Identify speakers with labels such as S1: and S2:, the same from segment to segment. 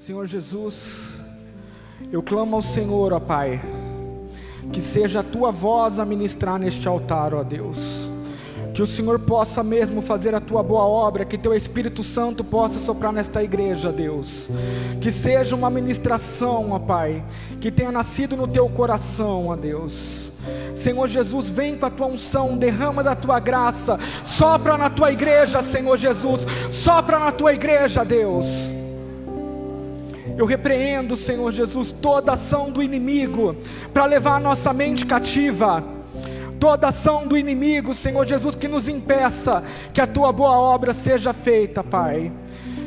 S1: Senhor Jesus, eu clamo ao Senhor, ó Pai, que seja a tua voz a ministrar neste altar, ó Deus. Que o Senhor possa mesmo fazer a tua boa obra, que teu Espírito Santo possa soprar nesta igreja, Deus. Que seja uma ministração, ó Pai, que tenha nascido no teu coração, ó Deus. Senhor Jesus, vem com a tua unção, derrama da tua graça, sopra na tua igreja, Senhor Jesus, sopra na tua igreja, Deus. Eu repreendo, Senhor Jesus, toda ação do inimigo para levar a nossa mente cativa. Toda ação do inimigo, Senhor Jesus, que nos impeça que a tua boa obra seja feita, Pai.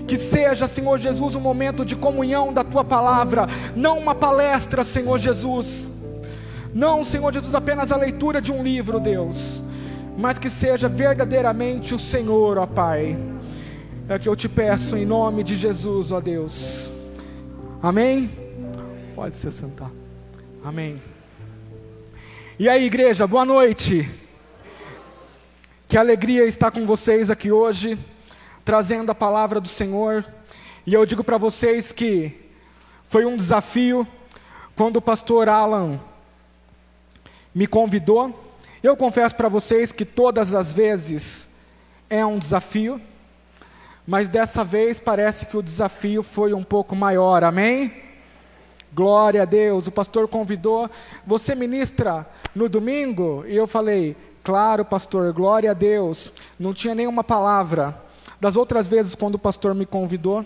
S1: Que seja, Senhor Jesus, um momento de comunhão da tua palavra, não uma palestra, Senhor Jesus. Não, Senhor Jesus, apenas a leitura de um livro, Deus, mas que seja verdadeiramente o Senhor, ó Pai. É o que eu te peço em nome de Jesus, ó Deus. Amém? Pode se sentar. Amém. E aí, igreja, boa noite. Que alegria estar com vocês aqui hoje, trazendo a palavra do Senhor. E eu digo para vocês que foi um desafio quando o pastor Alan me convidou. Eu confesso para vocês que todas as vezes é um desafio mas dessa vez parece que o desafio foi um pouco maior, amém? Glória a Deus, o pastor convidou, você ministra no domingo? E eu falei, claro, pastor, glória a Deus, não tinha nenhuma palavra. Das outras vezes, quando o pastor me convidou,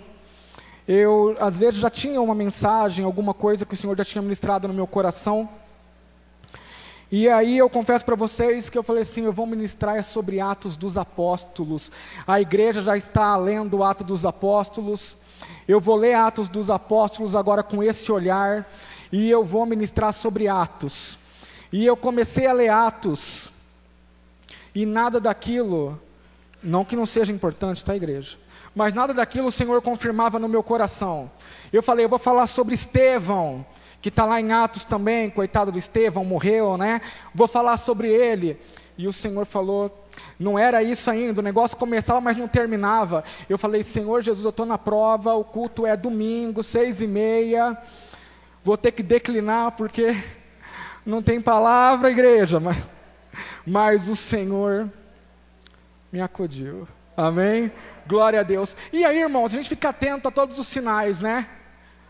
S1: eu às vezes já tinha uma mensagem, alguma coisa que o Senhor já tinha ministrado no meu coração, e aí eu confesso para vocês que eu falei assim, eu vou ministrar sobre Atos dos Apóstolos. A igreja já está lendo Atos dos Apóstolos. Eu vou ler Atos dos Apóstolos agora com esse olhar e eu vou ministrar sobre Atos. E eu comecei a ler Atos e nada daquilo, não que não seja importante, tá igreja? Mas nada daquilo o Senhor confirmava no meu coração. Eu falei, eu vou falar sobre Estevão que está lá em Atos também, coitado do Estevão, morreu, né? Vou falar sobre ele. E o Senhor falou, não era isso ainda, o negócio começava, mas não terminava. Eu falei, Senhor Jesus, eu estou na prova, o culto é domingo, seis e meia, vou ter que declinar, porque não tem palavra, igreja, mas, mas o Senhor me acudiu. Amém? Glória a Deus. E aí, irmãos, a gente fica atento a todos os sinais, né?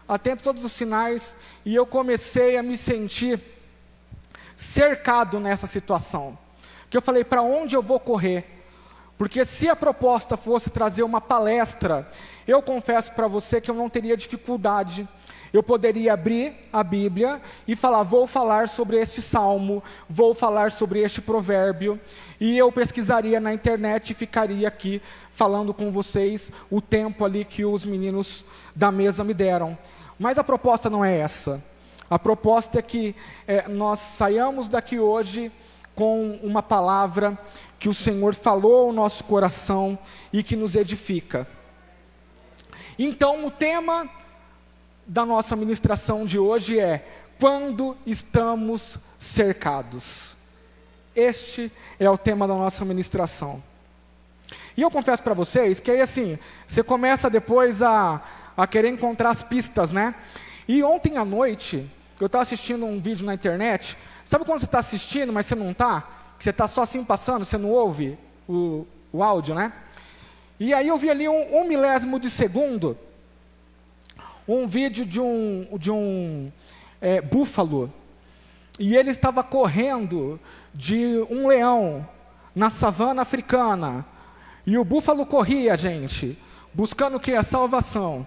S1: A todos os sinais, e eu comecei a me sentir cercado nessa situação. Que eu falei, para onde eu vou correr? Porque se a proposta fosse trazer uma palestra, eu confesso para você que eu não teria dificuldade eu poderia abrir a Bíblia e falar: vou falar sobre este salmo, vou falar sobre este provérbio, e eu pesquisaria na internet e ficaria aqui falando com vocês o tempo ali que os meninos da mesa me deram. Mas a proposta não é essa. A proposta é que é, nós saiamos daqui hoje com uma palavra que o Senhor falou ao nosso coração e que nos edifica. Então, o tema da nossa ministração de hoje é: quando estamos cercados. Este é o tema da nossa ministração. E eu confesso para vocês que aí assim, você começa depois a, a querer encontrar as pistas, né? E ontem à noite, eu estava assistindo um vídeo na internet. Sabe quando você está assistindo, mas você não está? Que você está só assim passando, você não ouve o, o áudio, né? E aí eu vi ali um, um milésimo de segundo um vídeo de um, de um é, búfalo, e ele estava correndo de um leão na savana africana. E o búfalo corria, gente, buscando o que? A salvação.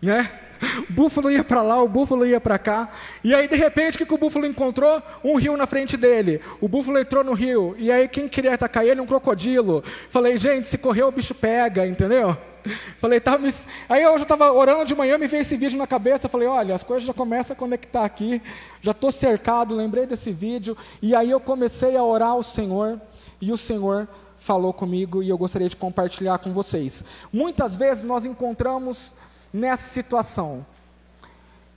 S1: Né? O búfalo ia para lá, o búfalo ia para cá. E aí, de repente, o que, que o búfalo encontrou? Um rio na frente dele. O búfalo entrou no rio. E aí, quem queria atacar ele? Um crocodilo. Falei, gente, se correr, o bicho pega, entendeu? Falei, tá, me... aí eu já estava orando de manhã, me veio esse vídeo na cabeça. Falei, olha, as coisas já começam a conectar aqui. Já estou cercado, lembrei desse vídeo. E aí eu comecei a orar ao Senhor. E o Senhor falou comigo e eu gostaria de compartilhar com vocês. Muitas vezes nós encontramos nessa situação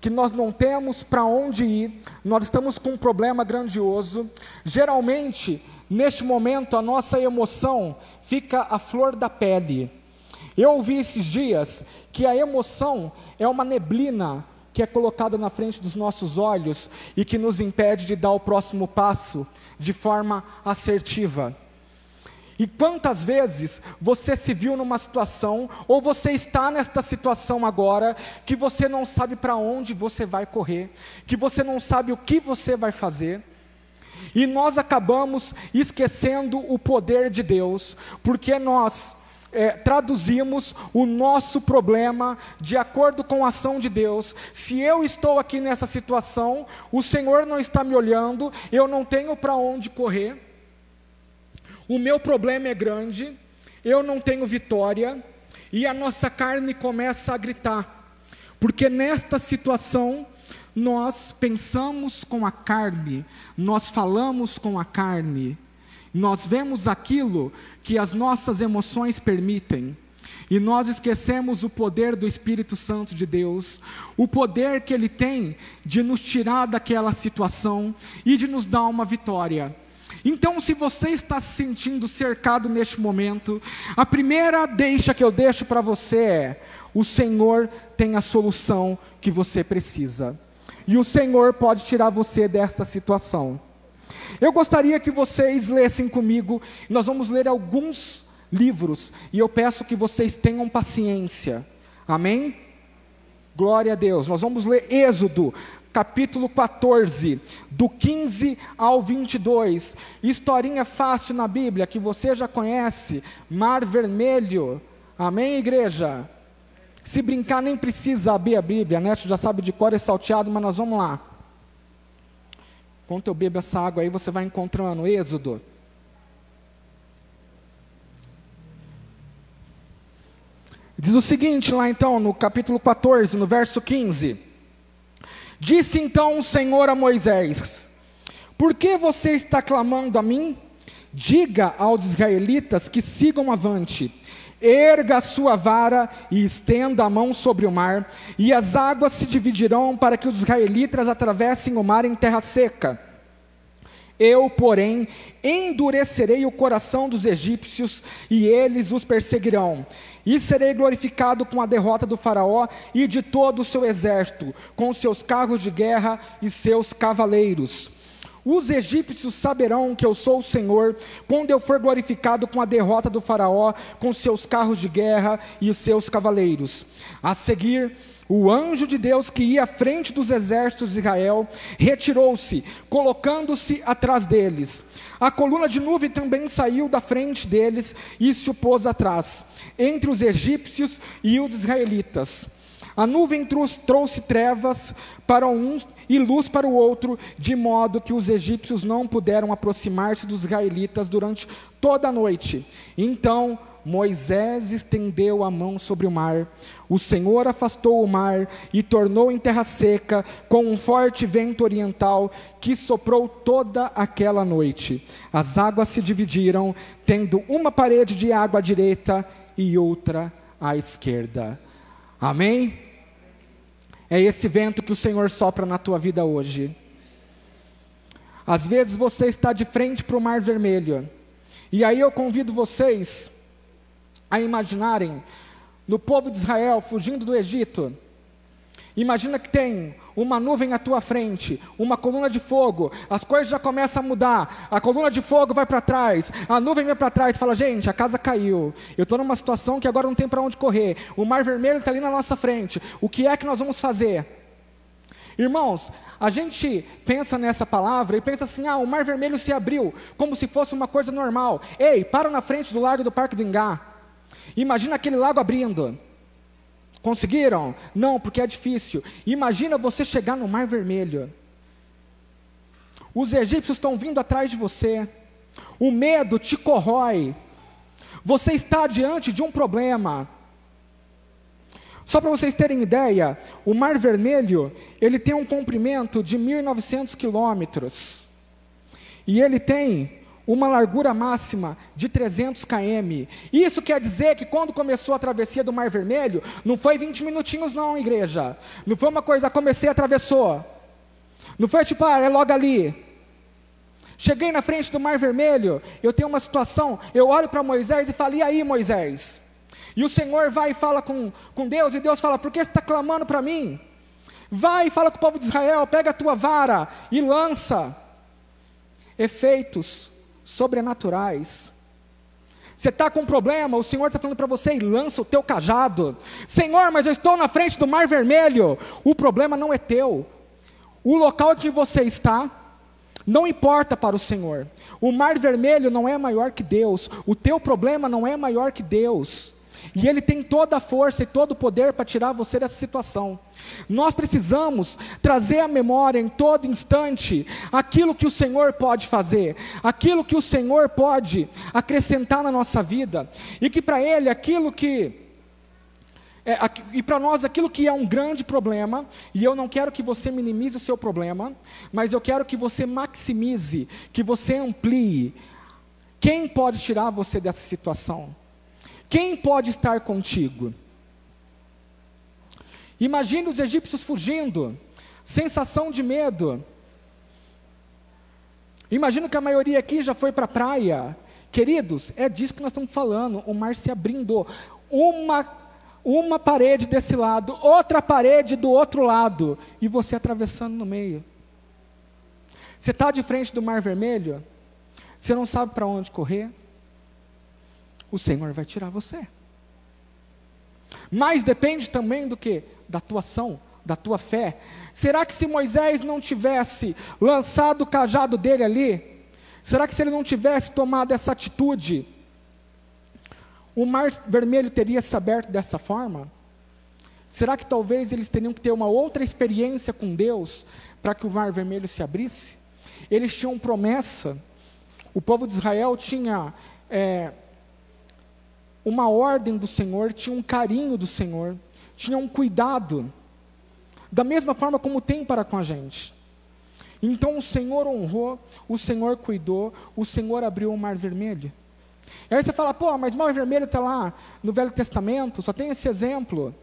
S1: que nós não temos para onde ir, nós estamos com um problema grandioso. Geralmente, neste momento, a nossa emoção fica à flor da pele. Eu ouvi esses dias que a emoção é uma neblina que é colocada na frente dos nossos olhos e que nos impede de dar o próximo passo de forma assertiva. E quantas vezes você se viu numa situação, ou você está nesta situação agora, que você não sabe para onde você vai correr, que você não sabe o que você vai fazer, e nós acabamos esquecendo o poder de Deus, porque nós é, traduzimos o nosso problema de acordo com a ação de Deus. Se eu estou aqui nessa situação, o Senhor não está me olhando, eu não tenho para onde correr o meu problema é grande, eu não tenho vitória, e a nossa carne começa a gritar, porque nesta situação nós pensamos com a carne, nós falamos com a carne, nós vemos aquilo que as nossas emoções permitem. E nós esquecemos o poder do Espírito Santo de Deus, o poder que ele tem de nos tirar daquela situação e de nos dar uma vitória. Então, se você está se sentindo cercado neste momento, a primeira deixa que eu deixo para você é: o Senhor tem a solução que você precisa. E o Senhor pode tirar você desta situação. Eu gostaria que vocês lessem comigo, nós vamos ler alguns livros, e eu peço que vocês tenham paciência. Amém? Glória a Deus. Nós vamos ler Êxodo, capítulo 14, do 15 ao 22. Historinha fácil na Bíblia que você já conhece, Mar Vermelho. Amém, igreja? Se brincar, nem precisa abrir a Bíblia, né? Você já sabe de cor e salteado, mas nós vamos lá. Enquanto eu bebo essa água aí, você vai encontrando Êxodo. Diz o seguinte lá então, no capítulo 14, no verso 15. Disse então o Senhor a Moisés: Por que você está clamando a mim? Diga aos israelitas que sigam avante. Erga a sua vara e estenda a mão sobre o mar, e as águas se dividirão para que os israelitas atravessem o mar em terra seca. Eu, porém, endurecerei o coração dos egípcios e eles os perseguirão. E serei glorificado com a derrota do Faraó e de todo o seu exército, com seus carros de guerra e seus cavaleiros. Os egípcios saberão que eu sou o Senhor, quando eu for glorificado com a derrota do Faraó, com seus carros de guerra e os seus cavaleiros. A seguir, o anjo de Deus que ia à frente dos exércitos de Israel retirou-se, colocando-se atrás deles. A coluna de nuvem também saiu da frente deles e se opôs atrás, entre os egípcios e os israelitas. A nuvem trouxe trevas para um e luz para o outro, de modo que os egípcios não puderam aproximar-se dos israelitas durante toda a noite. Então Moisés estendeu a mão sobre o mar. O Senhor afastou o mar e tornou em terra seca, com um forte vento oriental que soprou toda aquela noite. As águas se dividiram, tendo uma parede de água à direita e outra à esquerda. Amém? É esse vento que o Senhor sopra na tua vida hoje. Às vezes você está de frente para o Mar Vermelho, e aí eu convido vocês a imaginarem no povo de Israel fugindo do Egito. Imagina que tem uma nuvem à tua frente, uma coluna de fogo, as coisas já começam a mudar, a coluna de fogo vai para trás, a nuvem vai para trás, fala, gente, a casa caiu, eu estou numa situação que agora não tem para onde correr, o mar vermelho está ali na nossa frente, o que é que nós vamos fazer? Irmãos, a gente pensa nessa palavra e pensa assim: ah, o mar vermelho se abriu, como se fosse uma coisa normal. Ei, para na frente do largo do Parque do Engá. Imagina aquele lago abrindo. Conseguiram? Não, porque é difícil. Imagina você chegar no Mar Vermelho. Os egípcios estão vindo atrás de você. O medo te corrói. Você está diante de um problema. Só para vocês terem ideia, o Mar Vermelho, ele tem um comprimento de 1.900 quilômetros. E ele tem uma largura máxima de 300 km. Isso quer dizer que quando começou a travessia do Mar Vermelho, não foi 20 minutinhos não, igreja. Não foi uma coisa, comecei, atravessou. Não foi tipo, ah, é logo ali. Cheguei na frente do Mar Vermelho, eu tenho uma situação, eu olho para Moisés e falo, e aí Moisés? E o Senhor vai e fala com, com Deus, e Deus fala: Por que você está clamando para mim? Vai e fala com o povo de Israel, pega a tua vara e lança efeitos sobrenaturais. Você está com um problema, o Senhor está falando para você e lança o teu cajado. Senhor, mas eu estou na frente do mar vermelho. O problema não é teu. O local que você está não importa para o Senhor. O mar vermelho não é maior que Deus. O teu problema não é maior que Deus. E Ele tem toda a força e todo o poder para tirar você dessa situação. Nós precisamos trazer à memória em todo instante aquilo que o Senhor pode fazer, aquilo que o Senhor pode acrescentar na nossa vida, e que para Ele aquilo que. É, e para nós, aquilo que é um grande problema, e eu não quero que você minimize o seu problema, mas eu quero que você maximize, que você amplie. Quem pode tirar você dessa situação? Quem pode estar contigo? Imagine os egípcios fugindo, sensação de medo. Imagino que a maioria aqui já foi para a praia. Queridos, é disso que nós estamos falando. O mar se abrindo. Uma, uma parede desse lado, outra parede do outro lado. E você atravessando no meio. Você está de frente do mar vermelho. Você não sabe para onde correr o Senhor vai tirar você. Mas depende também do que? Da tua ação, da tua fé. Será que se Moisés não tivesse lançado o cajado dele ali, será que se ele não tivesse tomado essa atitude, o mar vermelho teria se aberto dessa forma? Será que talvez eles teriam que ter uma outra experiência com Deus para que o mar vermelho se abrisse? Eles tinham promessa, o povo de Israel tinha é, uma ordem do Senhor, tinha um carinho do Senhor, tinha um cuidado, da mesma forma como tem para com a gente. Então o Senhor honrou, o Senhor cuidou, o Senhor abriu o mar vermelho. E aí você fala, pô, mas o mar vermelho está lá no Velho Testamento, só tem esse exemplo.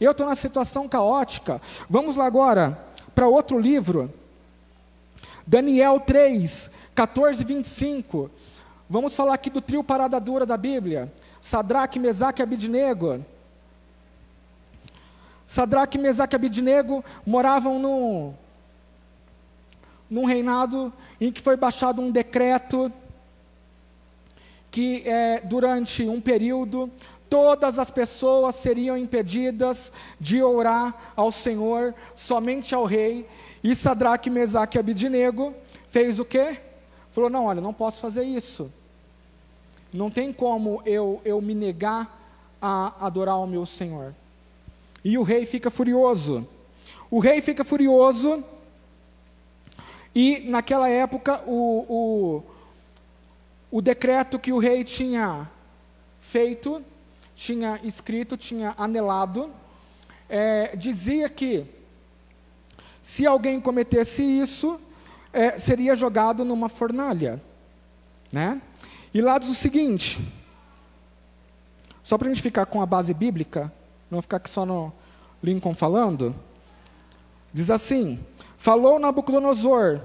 S1: Eu estou na situação caótica. Vamos lá agora para outro livro. Daniel 3, 14 e 25. Vamos falar aqui do trio parada dura da Bíblia. Sadraque, Mesaque e Abidnego. Sadraque, Mesaque e Abidnego moravam no, num reinado em que foi baixado um decreto que é, durante um período todas as pessoas seriam impedidas de orar ao Senhor, somente ao rei. E Sadraque, Mesaque e Abidnego fez o quê? Falou: não, olha, não posso fazer isso. Não tem como eu, eu me negar a adorar o meu Senhor. E o rei fica furioso. O rei fica furioso. E naquela época, o, o, o decreto que o rei tinha feito, tinha escrito, tinha anelado, é, dizia que se alguém cometesse isso, é, seria jogado numa fornalha. Né? E lá diz o seguinte, só para a gente ficar com a base bíblica, não ficar aqui só no Lincoln falando, diz assim: Falou Nabucodonosor,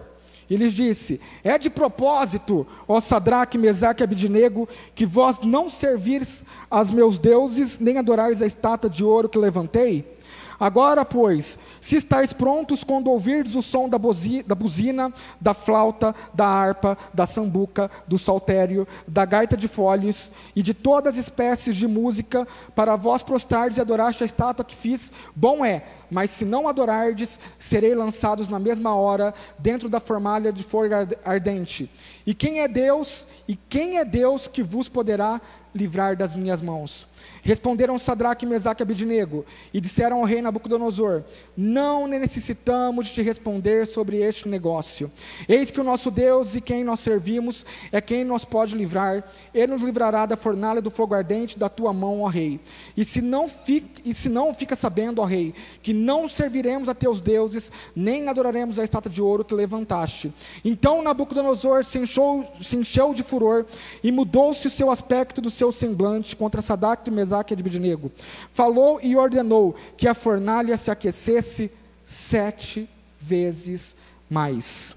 S1: e lhes disse: É de propósito, ó Sadraque, Mesaque e Abidinego, que vós não servires aos meus deuses, nem adorais a estátua de ouro que levantei? Agora, pois, se estáis prontos quando ouvirdes o som da, da buzina, da flauta, da harpa, da sambuca, do saltério, da gaita de folhos e de todas as espécies de música, para vós prostrardes e adorardes a estátua que fiz, bom é, mas se não adorardes, serei lançados na mesma hora dentro da formalha de fogo ardente. E quem é Deus? E quem é Deus que vos poderá livrar das minhas mãos? Responderam Sadraque, Mesaque e Abidnego e disseram ao rei Nabucodonosor: Não necessitamos de te responder sobre este negócio. Eis que o nosso Deus e quem nós servimos é quem nos pode livrar. Ele nos livrará da fornalha do fogo ardente da tua mão, ó rei. E se não fica, e se não fica sabendo, ó rei, que não serviremos a teus deuses, nem adoraremos a estátua de ouro que levantaste. Então Nabucodonosor se encheu, se encheu de furor e mudou-se o seu aspecto do seu semblante contra Sadraque e Mesaque Mesaque e Abednego. Falou e ordenou que a fornalha se aquecesse sete vezes mais.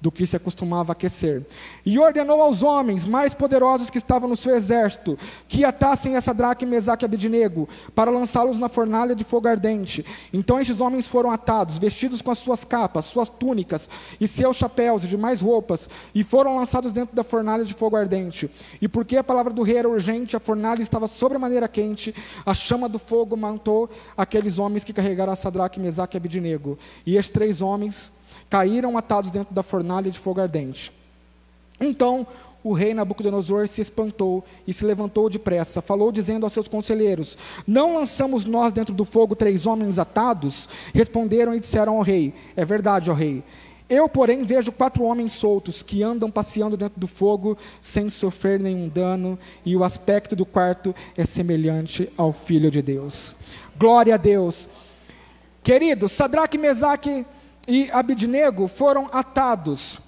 S1: Do que se acostumava a aquecer. E ordenou aos homens mais poderosos que estavam no seu exército que atassem a Sadraque, Mesaque e Abednego para lançá-los na fornalha de fogo ardente. Então estes homens foram atados, vestidos com as suas capas, suas túnicas e seus chapéus e demais roupas, e foram lançados dentro da fornalha de fogo ardente. E porque a palavra do rei era urgente, a fornalha estava sobremaneira quente, a chama do fogo mantou aqueles homens que carregaram a Sadraque, Mesaque e Abednego. E estes três homens caíram atados dentro da fornalha de fogo ardente. Então o rei Nabucodonosor se espantou e se levantou depressa, falou dizendo aos seus conselheiros: Não lançamos nós dentro do fogo três homens atados? Responderam e disseram ao rei: É verdade, ó rei. Eu, porém, vejo quatro homens soltos que andam passeando dentro do fogo sem sofrer nenhum dano, e o aspecto do quarto é semelhante ao Filho de Deus. Glória a Deus. Queridos, Sadraque, Mesaque e Abidnego foram atados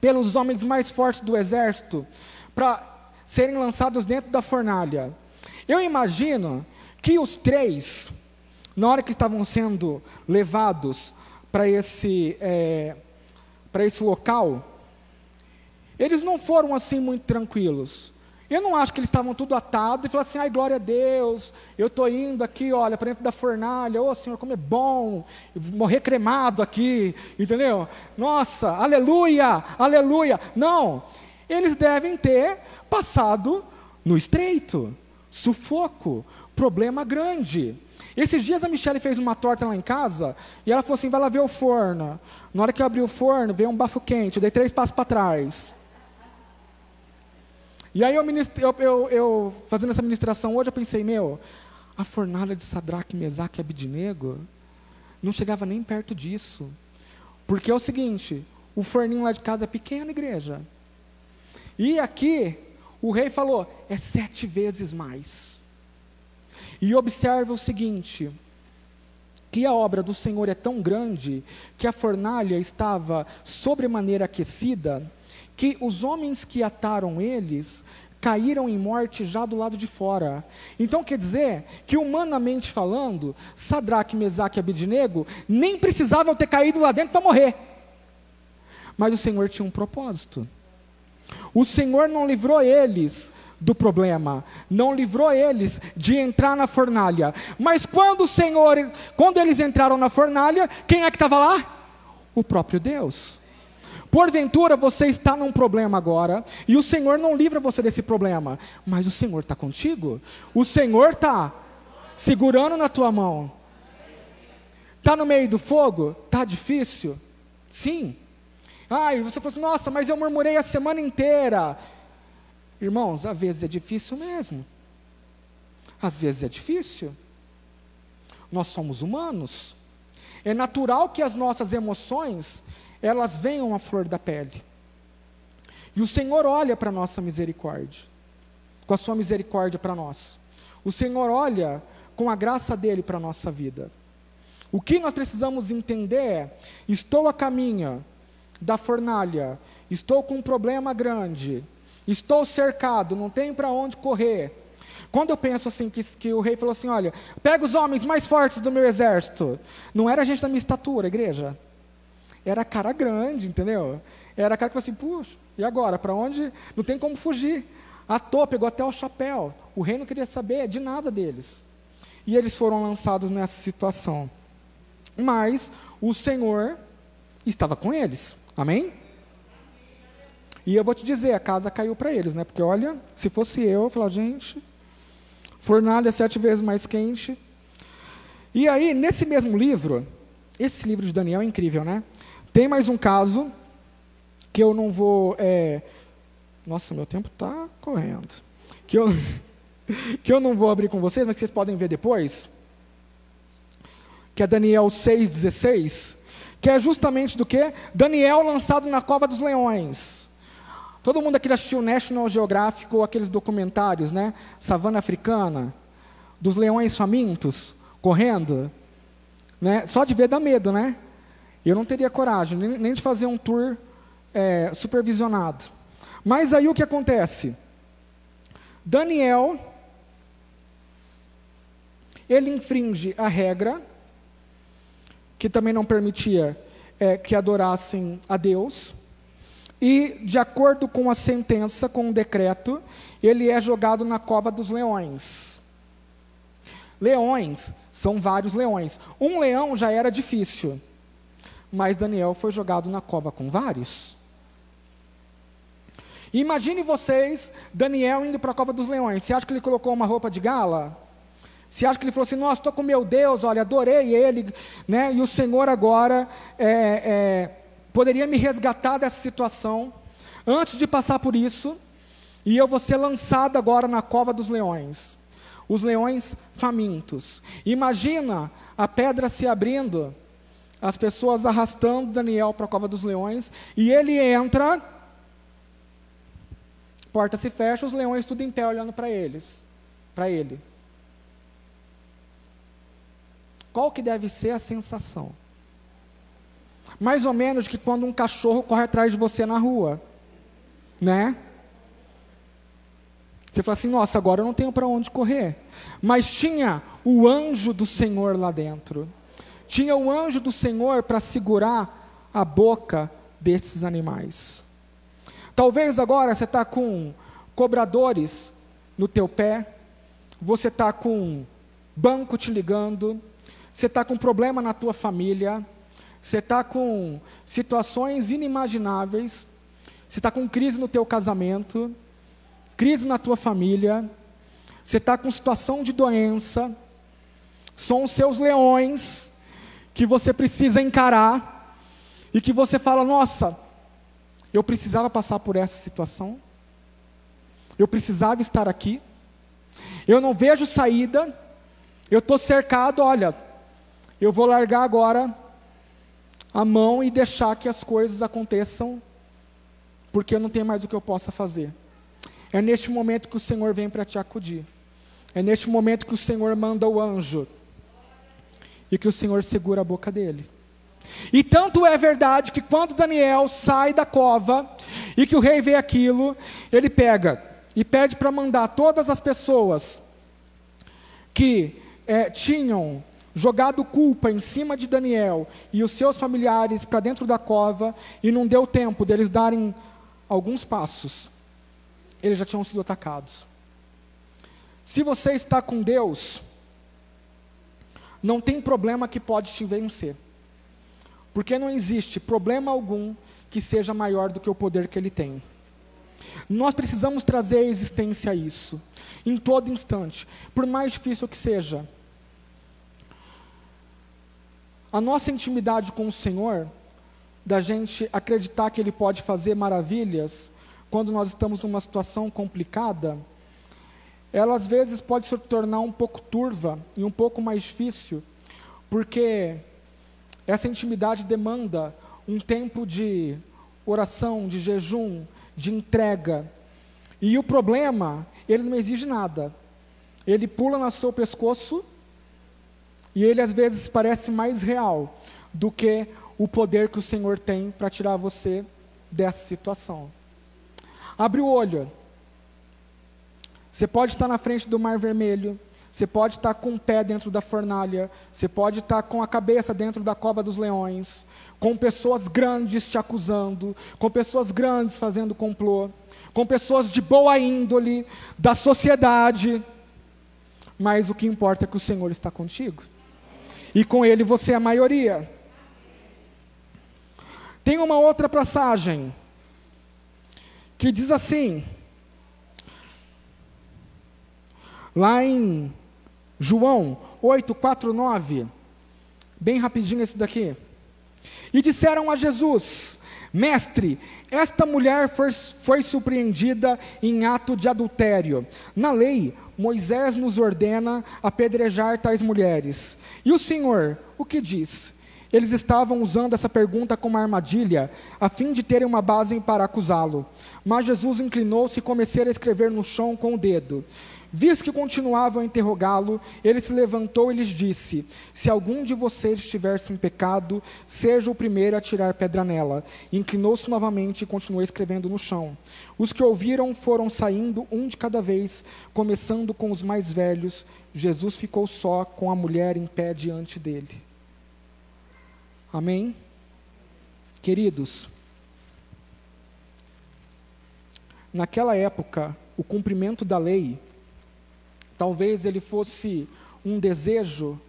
S1: pelos homens mais fortes do exército para serem lançados dentro da fornalha. Eu imagino que os três, na hora que estavam sendo levados para esse, é, para esse local, eles não foram assim muito tranquilos. Eu não acho que eles estavam tudo atados e falaram assim, ai glória a Deus, eu estou indo aqui, olha, para dentro da fornalha, ô oh, Senhor, como é bom, morrer cremado aqui, entendeu? Nossa, aleluia, aleluia. Não, eles devem ter passado no estreito, sufoco, problema grande. Esses dias a Michelle fez uma torta lá em casa e ela falou assim: vai lá ver o forno. Na hora que eu abri o forno, veio um bafo quente, eu dei três passos para trás. E aí eu, eu, eu, eu, fazendo essa ministração hoje, eu pensei, meu, a fornalha de Sadraque, Mesaque e Abidnego não chegava nem perto disso. Porque é o seguinte, o forninho lá de casa é pequeno, igreja. E aqui, o rei falou, é sete vezes mais. E observa o seguinte, que a obra do Senhor é tão grande, que a fornalha estava sobremaneira aquecida, que os homens que ataram eles caíram em morte já do lado de fora. Então quer dizer que, humanamente falando, Sadraque, Mesaque e Abidnego nem precisavam ter caído lá dentro para morrer. Mas o Senhor tinha um propósito. O Senhor não livrou eles do problema, não livrou eles de entrar na fornalha. Mas quando o Senhor, quando eles entraram na fornalha, quem é que estava lá? O próprio Deus. Porventura você está num problema agora e o Senhor não livra você desse problema, mas o Senhor está contigo. O Senhor está segurando na tua mão. Está no meio do fogo? Está difícil? Sim. Ai, você falou assim, nossa, mas eu murmurei a semana inteira. Irmãos, às vezes é difícil mesmo. Às vezes é difícil. Nós somos humanos. É natural que as nossas emoções elas venham à flor da pele. E o Senhor olha para a nossa misericórdia, com a sua misericórdia para nós. O Senhor olha com a graça dele para a nossa vida. O que nós precisamos entender é: estou a caminho da fornalha, estou com um problema grande, estou cercado, não tenho para onde correr. Quando eu penso assim, que, que, o rei falou assim: olha, pega os homens mais fortes do meu exército. Não era gente da minha estatura, igreja era cara grande, entendeu? Era cara que falou assim, puxa, e agora? Para onde? Não tem como fugir. A toa pegou até o chapéu. O rei não queria saber de nada deles. E eles foram lançados nessa situação. Mas o Senhor estava com eles. Amém? E eu vou te dizer, a casa caiu para eles, né? Porque olha, se fosse eu, eu falava, gente, fornalha sete vezes mais quente. E aí, nesse mesmo livro, esse livro de Daniel é incrível, né? Tem mais um caso que eu não vou. É... Nossa, meu tempo está correndo. Que eu, que eu não vou abrir com vocês, mas vocês podem ver depois. Que é Daniel 6,16. Que é justamente do que? Daniel lançado na cova dos leões. Todo mundo aqui assistiu National Geographic ou aqueles documentários, né? Savana Africana, dos leões famintos, correndo. Né? Só de ver dá medo, né? Eu não teria coragem nem de fazer um tour é, supervisionado. Mas aí o que acontece? Daniel, ele infringe a regra, que também não permitia é, que adorassem a Deus. E, de acordo com a sentença, com o decreto, ele é jogado na cova dos leões. Leões são vários leões. Um leão já era difícil, mas Daniel foi jogado na cova com vários. Imagine vocês, Daniel indo para a cova dos leões. Você acha que ele colocou uma roupa de gala? Você acha que ele falou assim, nossa, estou com meu Deus, olha, adorei ele, né? E o Senhor agora é, é, poderia me resgatar dessa situação antes de passar por isso, e eu vou ser lançado agora na cova dos leões. Os leões famintos. Imagina a pedra se abrindo, as pessoas arrastando Daniel para a cova dos leões, e ele entra, porta se fecha, os leões tudo em pé olhando para eles, para ele. Qual que deve ser a sensação? Mais ou menos que quando um cachorro corre atrás de você na rua, né? Você fala assim: nossa, agora eu não tenho para onde correr. Mas tinha o anjo do Senhor lá dentro. Tinha o anjo do Senhor para segurar a boca desses animais. Talvez agora você está com cobradores no teu pé, você está com banco te ligando, você está com problema na tua família, você está com situações inimagináveis, você está com crise no teu casamento, crise na tua família, você está com situação de doença, são os seus leões que você precisa encarar e que você fala: nossa, eu precisava passar por essa situação, eu precisava estar aqui, eu não vejo saída, eu estou cercado, olha, eu vou largar agora a mão e deixar que as coisas aconteçam, porque eu não tenho mais o que eu possa fazer. É neste momento que o Senhor vem para te acudir. É neste momento que o Senhor manda o anjo e que o Senhor segura a boca dele. E tanto é verdade que quando Daniel sai da cova e que o rei vê aquilo, ele pega e pede para mandar todas as pessoas que é, tinham jogado culpa em cima de Daniel e os seus familiares para dentro da cova, e não deu tempo deles darem alguns passos, eles já tinham sido atacados. Se você está com Deus, não tem problema que pode te vencer, porque não existe problema algum que seja maior do que o poder que Ele tem. Nós precisamos trazer a existência a isso, em todo instante, por mais difícil que seja. A nossa intimidade com o Senhor, da gente acreditar que Ele pode fazer maravilhas, quando nós estamos numa situação complicada, ela às vezes pode se tornar um pouco turva e um pouco mais difícil, porque essa intimidade demanda um tempo de oração, de jejum, de entrega. E o problema, ele não exige nada. Ele pula no seu pescoço e ele às vezes parece mais real do que o poder que o Senhor tem para tirar você dessa situação. Abre o olho. Você pode estar na frente do mar vermelho, você pode estar com o pé dentro da fornalha, você pode estar com a cabeça dentro da cova dos leões, com pessoas grandes te acusando, com pessoas grandes fazendo complô, com pessoas de boa índole, da sociedade. Mas o que importa é que o Senhor está contigo e com ele você é a maioria. Tem uma outra passagem que diz assim, lá em João 8, 4, 9, bem rapidinho esse daqui. E disseram a Jesus: Mestre, esta mulher foi, foi, surpreendida em ato de adultério. Na lei, Moisés nos ordena apedrejar tais mulheres. E o Senhor, o que diz? Eles estavam usando essa pergunta como armadilha, a fim de terem uma base para acusá-lo. Mas Jesus inclinou-se e começou a escrever no chão com o dedo. Visto que continuavam a interrogá-lo, ele se levantou e lhes disse: Se algum de vocês estiver sem pecado, seja o primeiro a tirar pedra nela. Inclinou-se novamente e continuou escrevendo no chão. Os que ouviram foram saindo, um de cada vez, começando com os mais velhos. Jesus ficou só com a mulher em pé diante dele. Amém? Queridos, naquela época, o cumprimento da lei, talvez ele fosse um desejo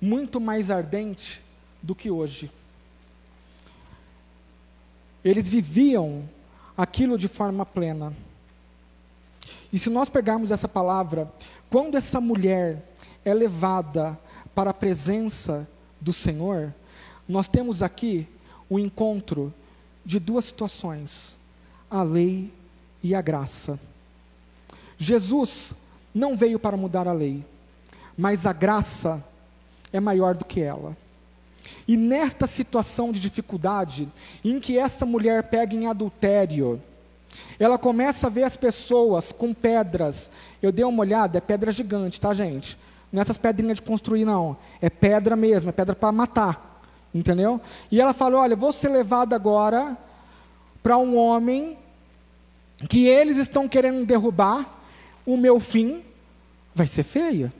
S1: muito mais ardente do que hoje. Eles viviam aquilo de forma plena. E se nós pegarmos essa palavra, quando essa mulher é levada para a presença do Senhor, nós temos aqui o encontro de duas situações: a lei e a graça. Jesus não veio para mudar a lei, mas a graça é maior do que ela. E nesta situação de dificuldade, em que essa mulher pega em adultério, ela começa a ver as pessoas com pedras. Eu dei uma olhada, é pedra gigante, tá, gente? Não é essas pedrinhas de construir, não. É pedra mesmo, é pedra para matar. Entendeu? E ela fala: Olha, vou ser levada agora para um homem que eles estão querendo derrubar, o meu fim vai ser feio.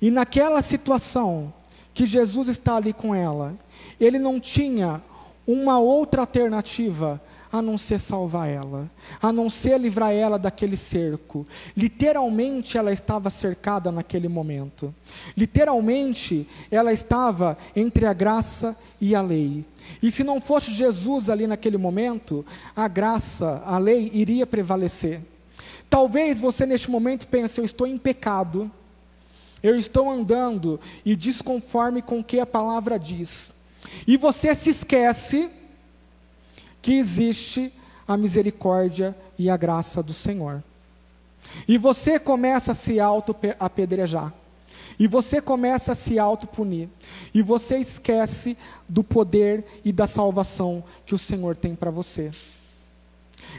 S1: E naquela situação que Jesus está ali com ela, ele não tinha uma outra alternativa a não ser salvar ela, a não ser livrar ela daquele cerco. Literalmente ela estava cercada naquele momento. Literalmente ela estava entre a graça e a lei. E se não fosse Jesus ali naquele momento, a graça, a lei iria prevalecer. Talvez você neste momento pense: eu estou em pecado, eu estou andando e desconforme com o que a palavra diz. E você se esquece que existe a misericórdia e a graça do Senhor. E você começa a se auto-apedrejar. E você começa a se auto-punir. E você esquece do poder e da salvação que o Senhor tem para você.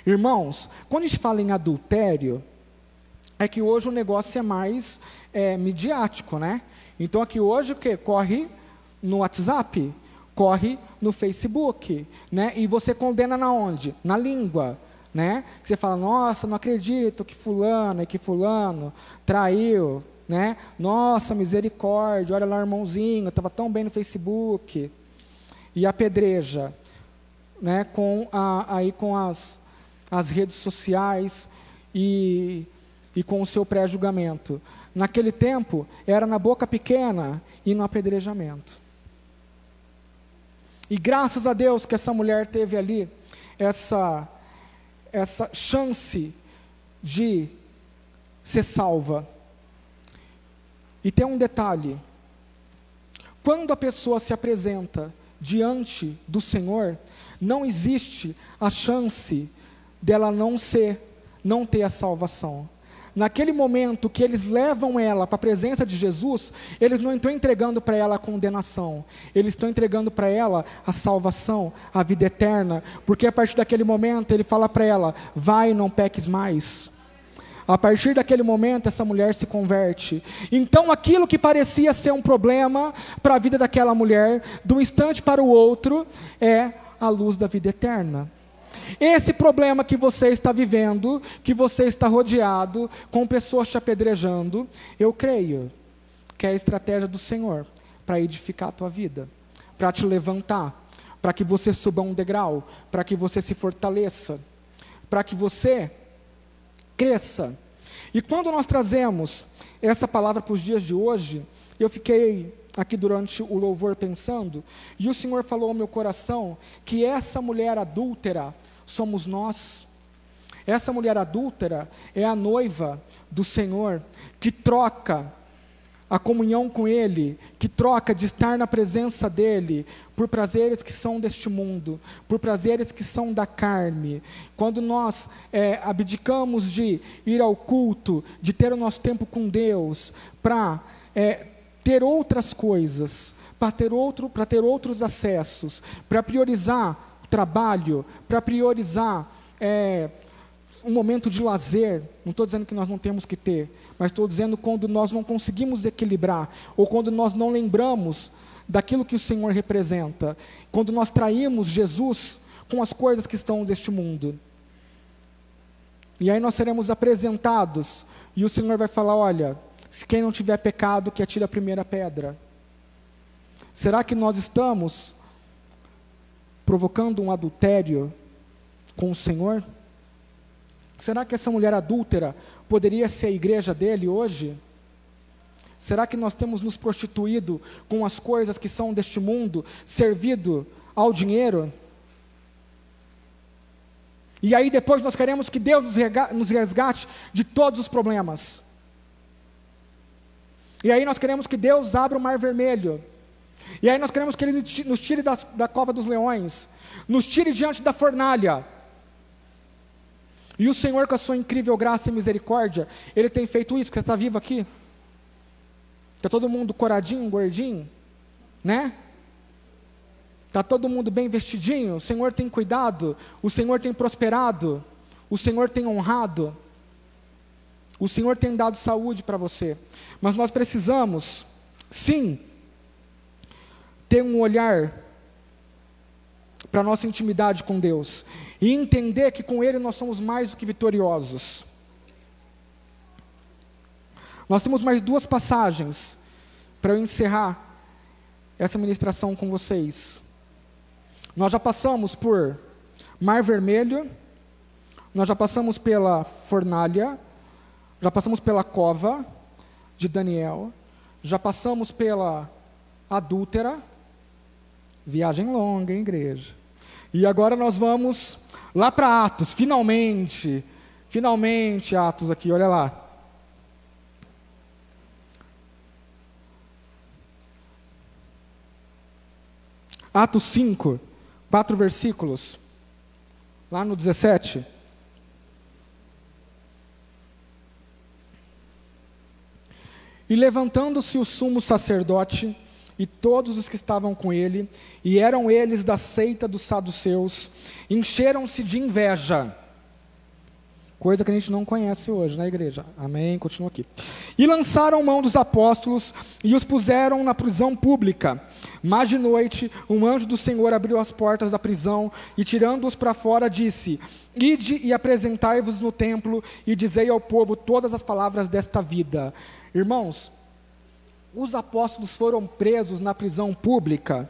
S1: Irmãos, quando a gente fala em adultério, é que hoje o negócio é mais é, midiático, né? Então aqui hoje o que? Corre no WhatsApp, corre no Facebook, né? E você condena na onde? Na língua, né? Você fala, nossa, não acredito que fulano e que fulano traiu, né? Nossa, misericórdia, olha lá, irmãozinho, estava tão bem no Facebook. E apedreja, né? Com a, aí com as, as redes sociais e, e com o seu pré-julgamento. Naquele tempo, era na boca pequena e no apedrejamento. E graças a Deus que essa mulher teve ali essa, essa chance de ser salva. E tem um detalhe: quando a pessoa se apresenta diante do Senhor, não existe a chance dela não ser, não ter a salvação naquele momento que eles levam ela para a presença de Jesus, eles não estão entregando para ela a condenação, eles estão entregando para ela a salvação, a vida eterna, porque a partir daquele momento ele fala para ela: vai, não peques mais. A partir daquele momento, essa mulher se converte. Então, aquilo que parecia ser um problema para a vida daquela mulher, de um instante para o outro, é a luz da vida eterna. Esse problema que você está vivendo, que você está rodeado, com pessoas te apedrejando, eu creio que é a estratégia do Senhor para edificar a tua vida, para te levantar, para que você suba um degrau, para que você se fortaleça, para que você cresça. E quando nós trazemos essa palavra para os dias de hoje, eu fiquei aqui durante o louvor pensando, e o Senhor falou ao meu coração que essa mulher adúltera, somos nós. Essa mulher adúltera é a noiva do Senhor que troca a comunhão com Ele, que troca de estar na presença dEle por prazeres que são deste mundo, por prazeres que são da carne. Quando nós é, abdicamos de ir ao culto, de ter o nosso tempo com Deus, para é, ter outras coisas, para ter, outro, ter outros acessos, para priorizar trabalho, para priorizar é, um momento de lazer. Não estou dizendo que nós não temos que ter, mas estou dizendo quando nós não conseguimos equilibrar, ou quando nós não lembramos daquilo que o Senhor representa, quando nós traímos Jesus com as coisas que estão deste mundo. E aí nós seremos apresentados, e o Senhor vai falar: olha, se quem não tiver pecado, que atire a primeira pedra. Será que nós estamos provocando um adultério com o Senhor? Será que essa mulher adúltera poderia ser a igreja dele hoje? Será que nós temos nos prostituído com as coisas que são deste mundo, servido ao dinheiro? E aí depois nós queremos que Deus nos resgate de todos os problemas. E aí nós queremos que Deus abra o mar vermelho. E aí nós queremos que Ele nos tire da, da cova dos leões, nos tire diante da fornalha. E o Senhor, com a sua incrível graça e misericórdia, Ele tem feito isso, que você está vivo aqui. Está todo mundo coradinho, gordinho, né? Está todo mundo bem vestidinho, o Senhor tem cuidado, o Senhor tem prosperado, o Senhor tem honrado, o Senhor tem dado saúde para você. Mas nós precisamos, sim, ter um olhar para a nossa intimidade com Deus e entender que com Ele nós somos mais do que vitoriosos. Nós temos mais duas passagens para eu encerrar essa ministração com vocês. Nós já passamos por Mar Vermelho, nós já passamos pela fornalha, já passamos pela cova de Daniel, já passamos pela adúltera, viagem longa, hein, igreja? E agora nós vamos lá para Atos, finalmente, finalmente Atos aqui, olha lá. Atos 5, quatro versículos, lá no 17. E levantando-se o sumo sacerdote e todos os que estavam com ele, e eram eles da seita dos saduceus, encheram-se de inveja Coisa que a gente não conhece hoje na igreja. Amém? Continua aqui. E lançaram mão dos apóstolos e os puseram na prisão pública. Mas de noite, um anjo do Senhor abriu as portas da prisão e, tirando-os para fora, disse: Ide e apresentai-vos no templo e dizei ao povo todas as palavras desta vida. Irmãos, os apóstolos foram presos na prisão pública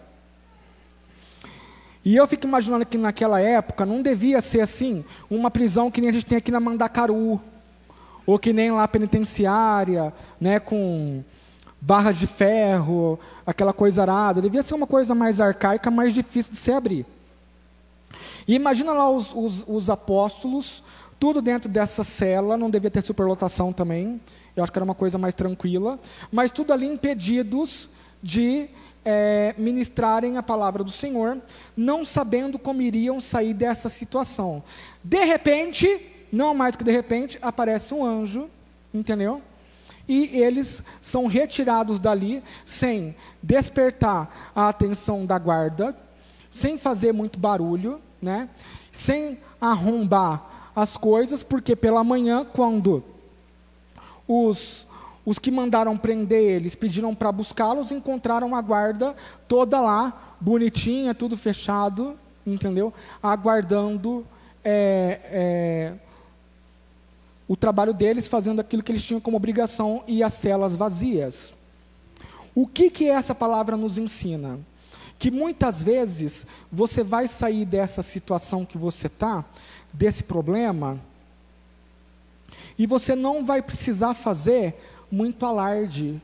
S1: e eu fico imaginando que naquela época não devia ser assim, uma prisão que nem a gente tem aqui na Mandacaru, ou que nem lá penitenciária, né, com barras de ferro, aquela coisa arada. Devia ser uma coisa mais arcaica, mais difícil de se abrir. E imagina lá os, os, os apóstolos, tudo dentro dessa cela, não devia ter superlotação também, eu acho que era uma coisa mais tranquila, mas tudo ali impedidos de é, ministrarem a palavra do Senhor, não sabendo como iriam sair dessa situação. De repente, não mais que de repente, aparece um anjo, entendeu? E eles são retirados dali sem despertar a atenção da guarda, sem fazer muito barulho, né? sem arrombar as coisas, porque pela manhã, quando os os que mandaram prender eles pediram para buscá-los, encontraram a guarda toda lá, bonitinha, tudo fechado, entendeu? Aguardando é, é, o trabalho deles, fazendo aquilo que eles tinham como obrigação e as celas vazias. O que, que essa palavra nos ensina? Que muitas vezes você vai sair dessa situação que você está, desse problema, e você não vai precisar fazer muito alarde.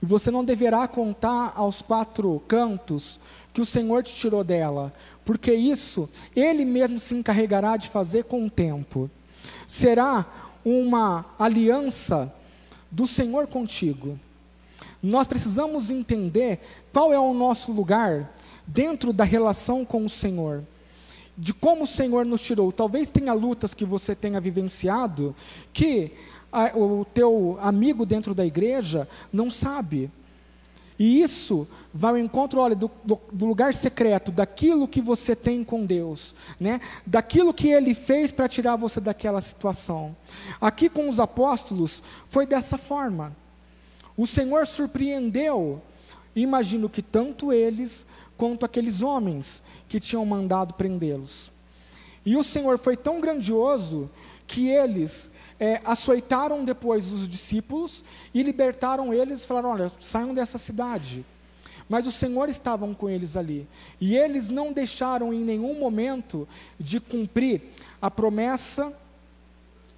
S1: E você não deverá contar aos quatro cantos que o Senhor te tirou dela, porque isso Ele mesmo se encarregará de fazer com o tempo. Será uma aliança do Senhor contigo. Nós precisamos entender qual é o nosso lugar dentro da relação com o Senhor de como o Senhor nos tirou. Talvez tenha lutas que você tenha vivenciado que a, o teu amigo dentro da igreja não sabe. E isso vai ao encontro, olha, do, do, do, lugar secreto, daquilo que você tem com Deus, né? daquilo que Ele fez para tirar você daquela situação. Aqui com os apóstolos foi dessa forma. O Senhor surpreendeu, imagino que tanto eles quanto aqueles homens que tinham mandado prendê-los. E o Senhor foi tão grandioso que eles é, açoitaram depois os discípulos e libertaram eles e falaram: olha, saiam dessa cidade. mas o Senhor estava com eles ali. E eles não deixaram em nenhum momento de cumprir a promessa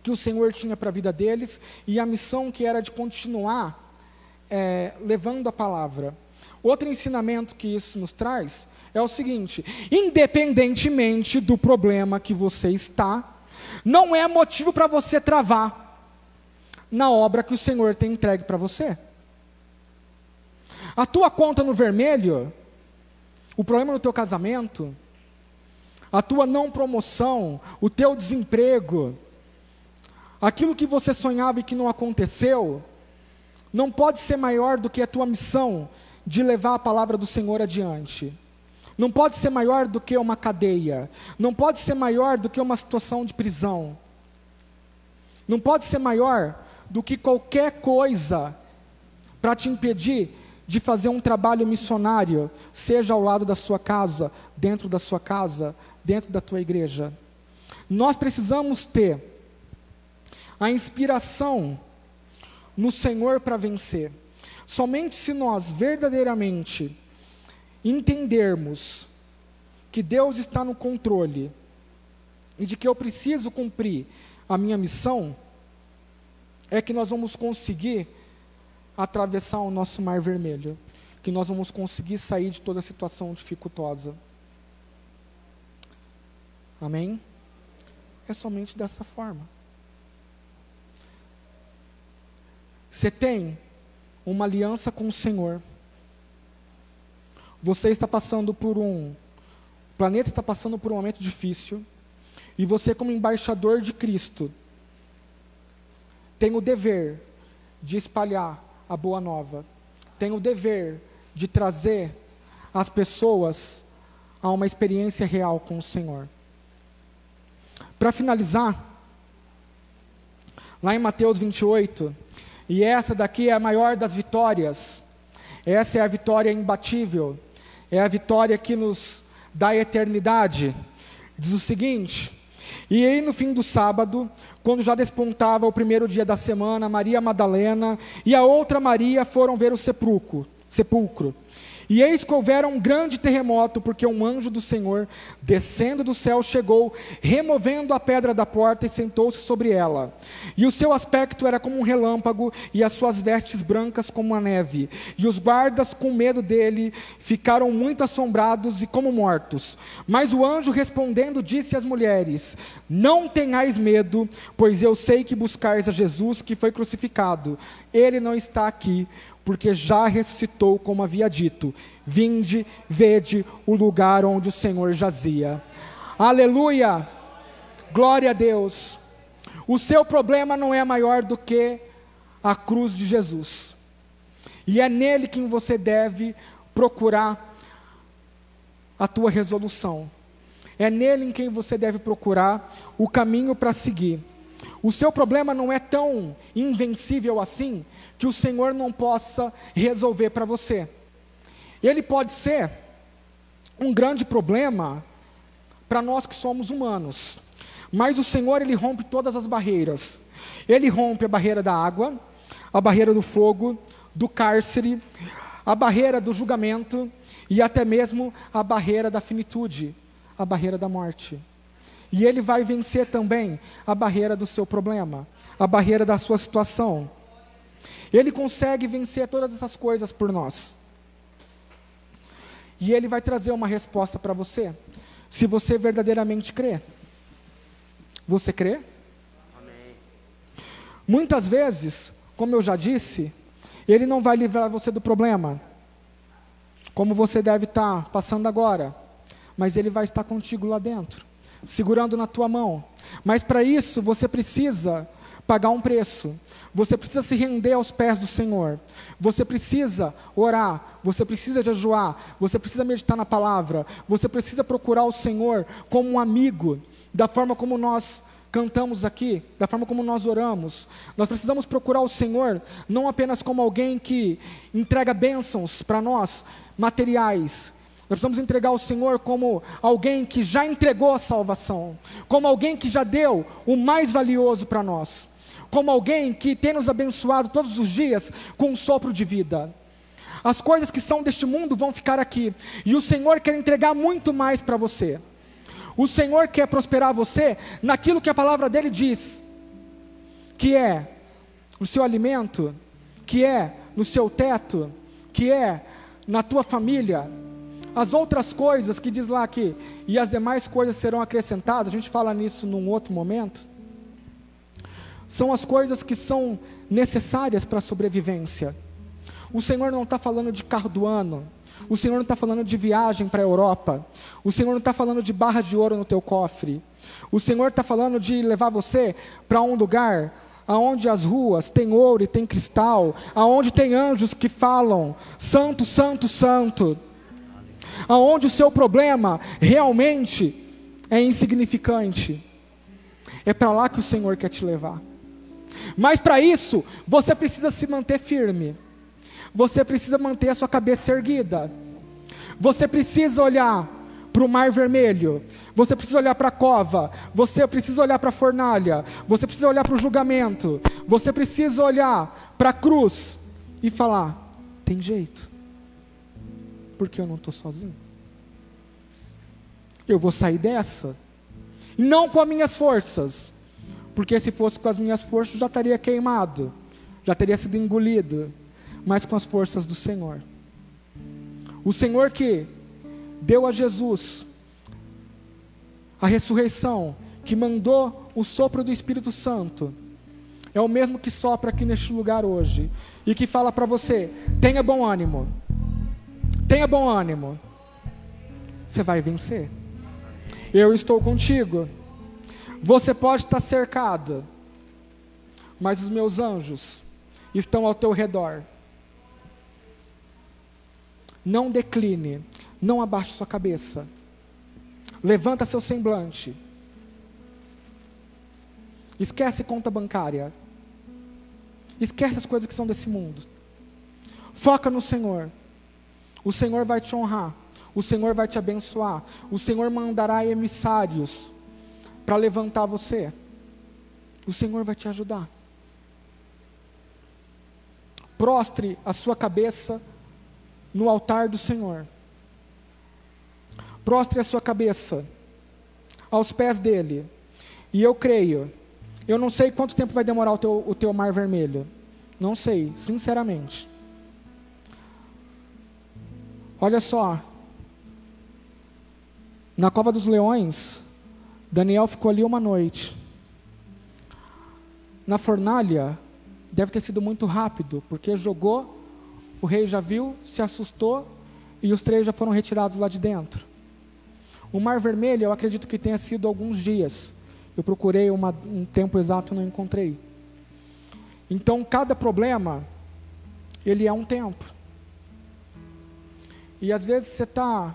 S1: que o Senhor tinha para a vida deles e a missão que era de continuar é, levando a palavra. Outro ensinamento que isso nos traz é o seguinte: independentemente do problema que você está, não é motivo para você travar na obra que o Senhor tem entregue para você. A tua conta no vermelho, o problema no teu casamento, a tua não promoção, o teu desemprego, aquilo que você sonhava e que não aconteceu, não pode ser maior do que a tua missão de levar a palavra do Senhor adiante. Não pode ser maior do que uma cadeia, não pode ser maior do que uma situação de prisão, não pode ser maior do que qualquer coisa para te impedir de fazer um trabalho missionário, seja ao lado da sua casa, dentro da sua casa, dentro da tua igreja. Nós precisamos ter a inspiração no Senhor para vencer. Somente se nós verdadeiramente entendermos que Deus está no controle e de que eu preciso cumprir a minha missão, é que nós vamos conseguir atravessar o nosso mar vermelho, que nós vamos conseguir sair de toda situação dificultosa. Amém? É somente dessa forma. Você tem uma aliança com o Senhor. Você está passando por um. O planeta está passando por um momento difícil. E você, como embaixador de Cristo, tem o dever de espalhar a boa nova, tem o dever de trazer as pessoas a uma experiência real com o Senhor. Para finalizar, lá em Mateus 28, e essa daqui é a maior das vitórias, essa é a vitória imbatível, é a vitória que nos dá eternidade. Diz o seguinte: E aí no fim do sábado, quando já despontava o primeiro dia da semana, Maria Madalena e a outra Maria foram ver o sepulcro. sepulcro. E eis que houvera um grande terremoto, porque um anjo do Senhor, descendo do céu, chegou, removendo a pedra da porta e sentou-se sobre ela. E o seu aspecto era como um relâmpago, e as suas vestes brancas como a neve. E os guardas, com medo dele, ficaram muito assombrados e como mortos. Mas o anjo respondendo disse às mulheres: Não tenhais medo, pois eu sei que buscais a Jesus que foi crucificado. Ele não está aqui porque já ressuscitou, como havia dito. Vinde, vede o lugar onde o Senhor jazia. Aleluia! Glória a Deus. O seu problema não é maior do que a cruz de Jesus. E é nele que você deve procurar a tua resolução. É nele em quem você deve procurar o caminho para seguir. O seu problema não é tão invencível assim que o Senhor não possa resolver para você. Ele pode ser um grande problema para nós que somos humanos, mas o Senhor ele rompe todas as barreiras. Ele rompe a barreira da água, a barreira do fogo, do cárcere, a barreira do julgamento e até mesmo a barreira da finitude, a barreira da morte. E ele vai vencer também a barreira do seu problema, a barreira da sua situação. Ele consegue vencer todas essas coisas por nós. E ele vai trazer uma resposta para você, se você verdadeiramente crê. Você crê? Amém. Muitas vezes, como eu já disse, ele não vai livrar você do problema, como você deve estar passando agora, mas ele vai estar contigo lá dentro segurando na tua mão. Mas para isso você precisa pagar um preço. Você precisa se render aos pés do Senhor. Você precisa orar, você precisa jejuar, você precisa meditar na palavra, você precisa procurar o Senhor como um amigo, da forma como nós cantamos aqui, da forma como nós oramos. Nós precisamos procurar o Senhor não apenas como alguém que entrega bênçãos para nós, materiais, nós precisamos entregar ao Senhor como alguém que já entregou a salvação, como alguém que já deu o mais valioso para nós, como alguém que tem nos abençoado todos os dias com um sopro de vida. As coisas que são deste mundo vão ficar aqui. E o Senhor quer entregar muito mais para você. O Senhor quer prosperar você naquilo que a palavra dele diz, que é o seu alimento, que é no seu teto, que é na tua família. As outras coisas que diz lá que e as demais coisas serão acrescentadas, a gente fala nisso num outro momento. São as coisas que são necessárias para a sobrevivência. O Senhor não está falando de carro do ano. O Senhor não está falando de viagem para a Europa. O Senhor não está falando de barra de ouro no teu cofre. O Senhor está falando de levar você para um lugar aonde as ruas têm ouro e tem cristal, aonde tem anjos que falam santo, santo, santo. Aonde o seu problema realmente é insignificante. É para lá que o Senhor quer te levar. Mas para isso, você precisa se manter firme. Você precisa manter a sua cabeça erguida. Você precisa olhar para o mar vermelho. Você precisa olhar para a cova. Você precisa olhar para a fornalha. Você precisa olhar para o julgamento. Você precisa olhar para a cruz e falar: tem jeito. Porque eu não estou sozinho. Eu vou sair dessa. Não com as minhas forças. Porque se fosse com as minhas forças, já estaria queimado. Já teria sido engolido mas com as forças do Senhor. O Senhor que deu a Jesus a ressurreição, que mandou o sopro do Espírito Santo, é o mesmo que sopra aqui neste lugar hoje e que fala para você: tenha bom ânimo, tenha bom ânimo, você vai vencer. Eu estou contigo. Você pode estar cercado, mas os meus anjos estão ao teu redor. Não decline, não abaixe sua cabeça. Levanta seu semblante. Esquece conta bancária. Esquece as coisas que são desse mundo. Foca no Senhor. O Senhor vai te honrar. O Senhor vai te abençoar. O Senhor mandará emissários para levantar você. O Senhor vai te ajudar. Prostre a sua cabeça no altar do Senhor. Prostre a sua cabeça aos pés dele. E eu creio. Eu não sei quanto tempo vai demorar o teu, o teu mar vermelho. Não sei, sinceramente. Olha só. Na cova dos leões, Daniel ficou ali uma noite. Na fornalha, deve ter sido muito rápido, porque jogou o rei já viu, se assustou e os três já foram retirados lá de dentro. O Mar Vermelho, eu acredito que tenha sido alguns dias. Eu procurei uma, um tempo exato e não encontrei. Então, cada problema, ele é um tempo. E às vezes você está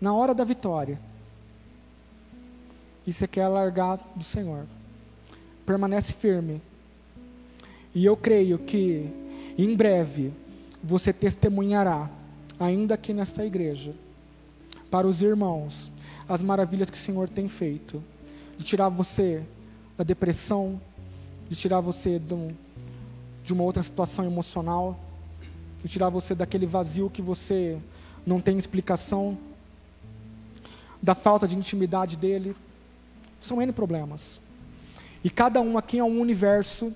S1: na hora da vitória e você quer largar do Senhor. Permanece firme. E eu creio que em breve você testemunhará, ainda aqui nesta igreja, para os irmãos, as maravilhas que o Senhor tem feito, de tirar você da depressão, de tirar você de, um, de uma outra situação emocional, de tirar você daquele vazio que você não tem explicação, da falta de intimidade dele. São N problemas. E cada um aqui é um universo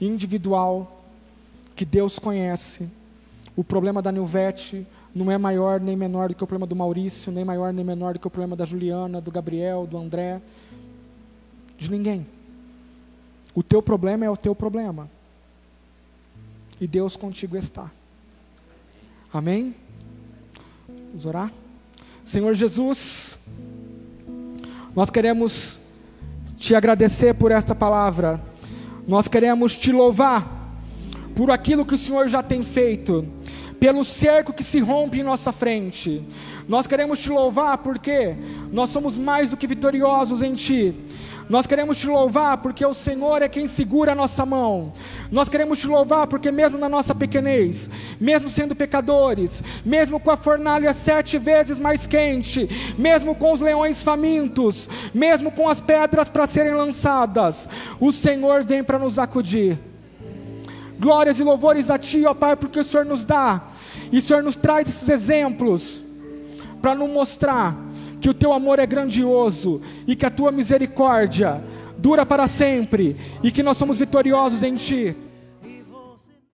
S1: individual que Deus conhece o problema da Nilvete não é maior nem menor do que o problema do Maurício, nem maior nem menor do que o problema da Juliana, do Gabriel, do André, de ninguém. O teu problema é o teu problema. E Deus contigo está. Amém? Vamos orar? Senhor Jesus, nós queremos te agradecer por esta palavra, nós queremos te louvar por aquilo que o Senhor já tem feito pelo cerco que se rompe em nossa frente. Nós queremos te louvar porque nós somos mais do que vitoriosos em Ti. Nós queremos te louvar porque o Senhor é quem segura a nossa mão. Nós queremos te louvar porque, mesmo na nossa pequenez, mesmo sendo pecadores, mesmo com a fornalha sete vezes mais quente, mesmo com os leões famintos, mesmo com as pedras para serem lançadas, o Senhor vem para nos acudir. glórias e louvores a Ti, ó Pai, porque o Senhor nos dá, e o Senhor nos traz esses exemplos, para nos mostrar que o Teu amor é grandioso, e que a Tua misericórdia dura para sempre, e que nós somos vitoriosos em Ti.